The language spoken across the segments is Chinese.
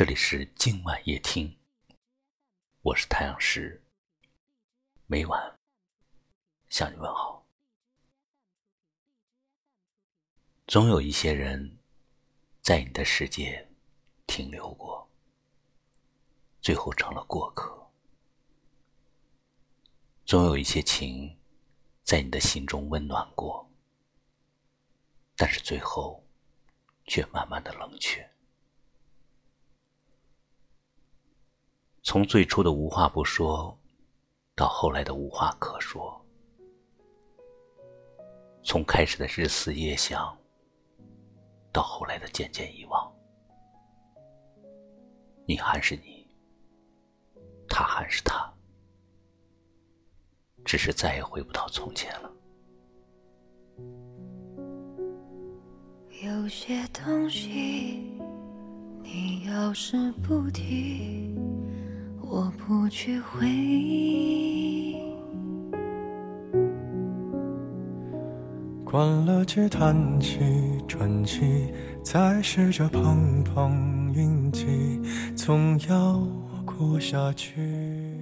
这里是今晚夜听，我是太阳石，每晚向你问好。总有一些人在你的世界停留过，最后成了过客；总有一些情在你的心中温暖过，但是最后却慢慢的冷却。从最初的无话不说，到后来的无话可说；从开始的日思夜想，到后来的渐渐遗忘。你还是你，他还是他，只是再也回不到从前了。有些东西，你要是不提。我不去回忆。关了机，叹气，喘气，再试着碰碰运气，总要过下去。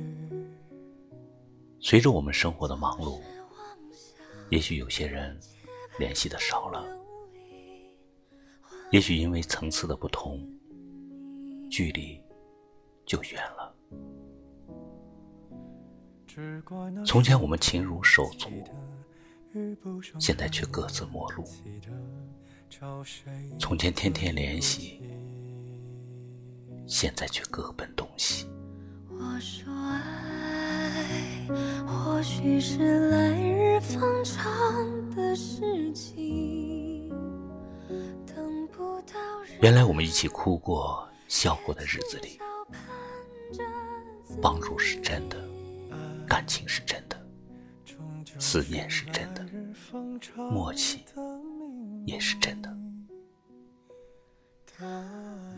随着我们生活的忙碌，也许有些人联系的少了，也许因为层次的不同，距离就远了。从前我们情如手足，现在却各自陌路。从前天天联系，现在却各奔东西。我说爱，或许是来日方长的事情。等不到原来我们一起哭过、笑过的日子里，帮助是真的。感情是真的，思念是真的，默契也是真的。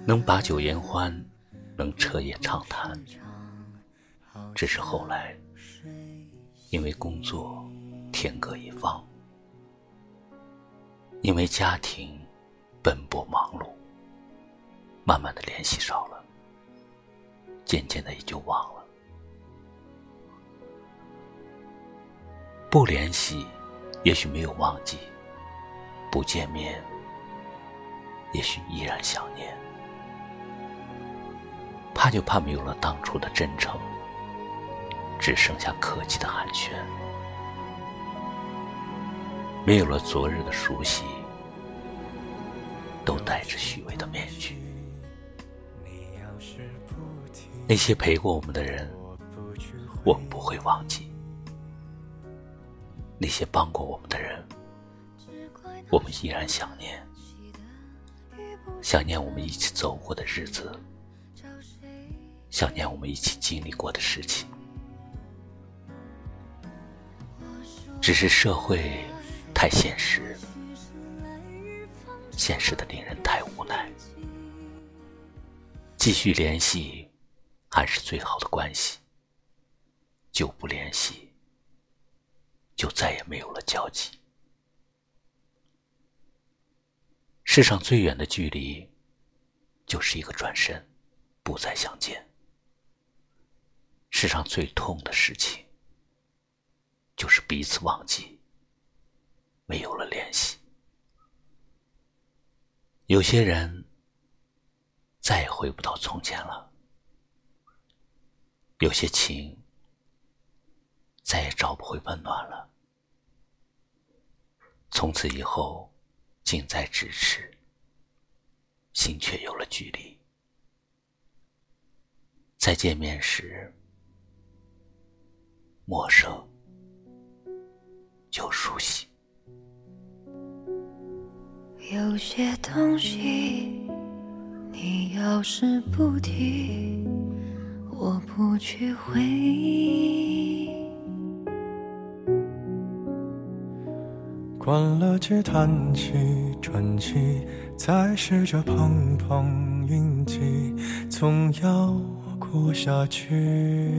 能把酒言欢，能彻夜畅谈，只是后来因为工作天各一方，因为家庭奔波忙碌，慢慢的联系少了，渐渐的也就忘了。不联系，也许没有忘记；不见面，也许依然想念。怕就怕没有了当初的真诚，只剩下客气的寒暄；没有了昨日的熟悉，都戴着虚伪的面具。那些陪过我们的人，我们不会忘记。那些帮过我们的人，我们依然想念，想念我们一起走过的日子，想念我们一起经历过的事情。只是社会太现实，现实的令人太无奈。继续联系还是最好的关系，就不联系。就再也没有了交集。世上最远的距离，就是一个转身，不再相见。世上最痛的事情，就是彼此忘记，没有了联系。有些人再也回不到从前了，有些情。再也找不回温暖了。从此以后，近在咫尺，心却有了距离。再见面时，陌生又熟悉。有些东西，你要是不提，我不去回忆。关了机，叹气，喘气，再试着碰碰运气，总要过下去。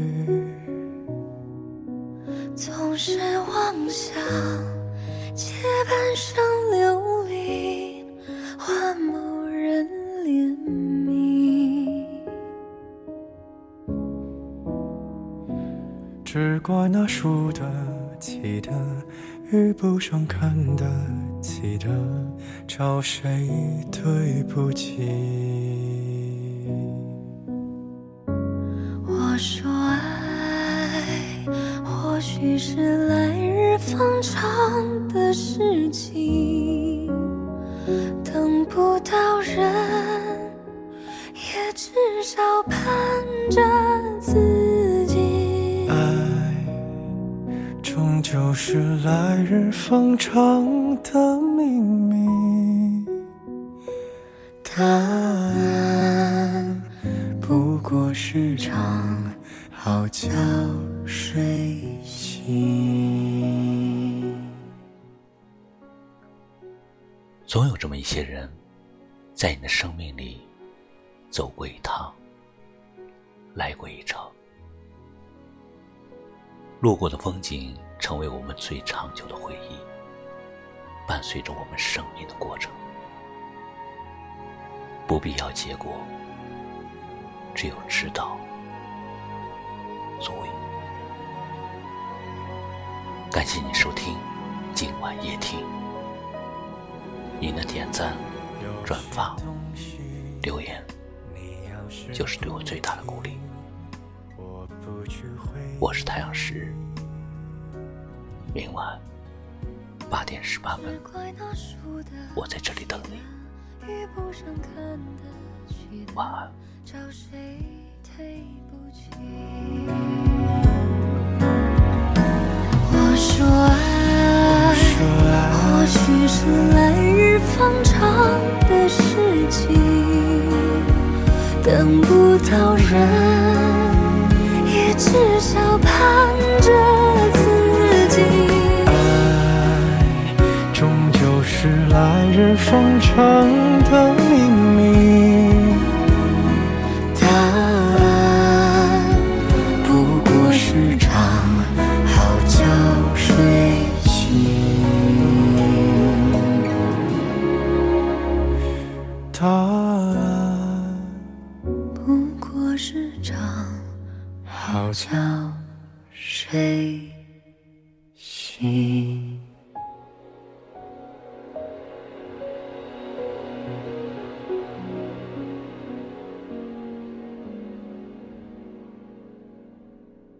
总是妄想借半生流离，换某人怜悯，只怪那输得。记得，遇不上看得起的，找谁对不起？我说爱，或许是来都是来日方长的秘密。答案不过是场好觉睡醒。总有这么一些人，在你的生命里走过一趟，来过一程，路过的风景成为我们最长久的回忆，伴随着我们生命的过程。不必要结果，只有知道足矣。感谢你收听今晚夜听，您的点赞、转发、留言，就是对我最大的鼓励。我是太阳石，明晚八点十八分，我在这里等你。遇不上看得起的，晚安。找谁对不起？我说爱，或许是来日方长的事情，等不到人，也至少盼着来日方长的秘密。答案不过是场好觉睡醒。答案不过是场好觉睡醒。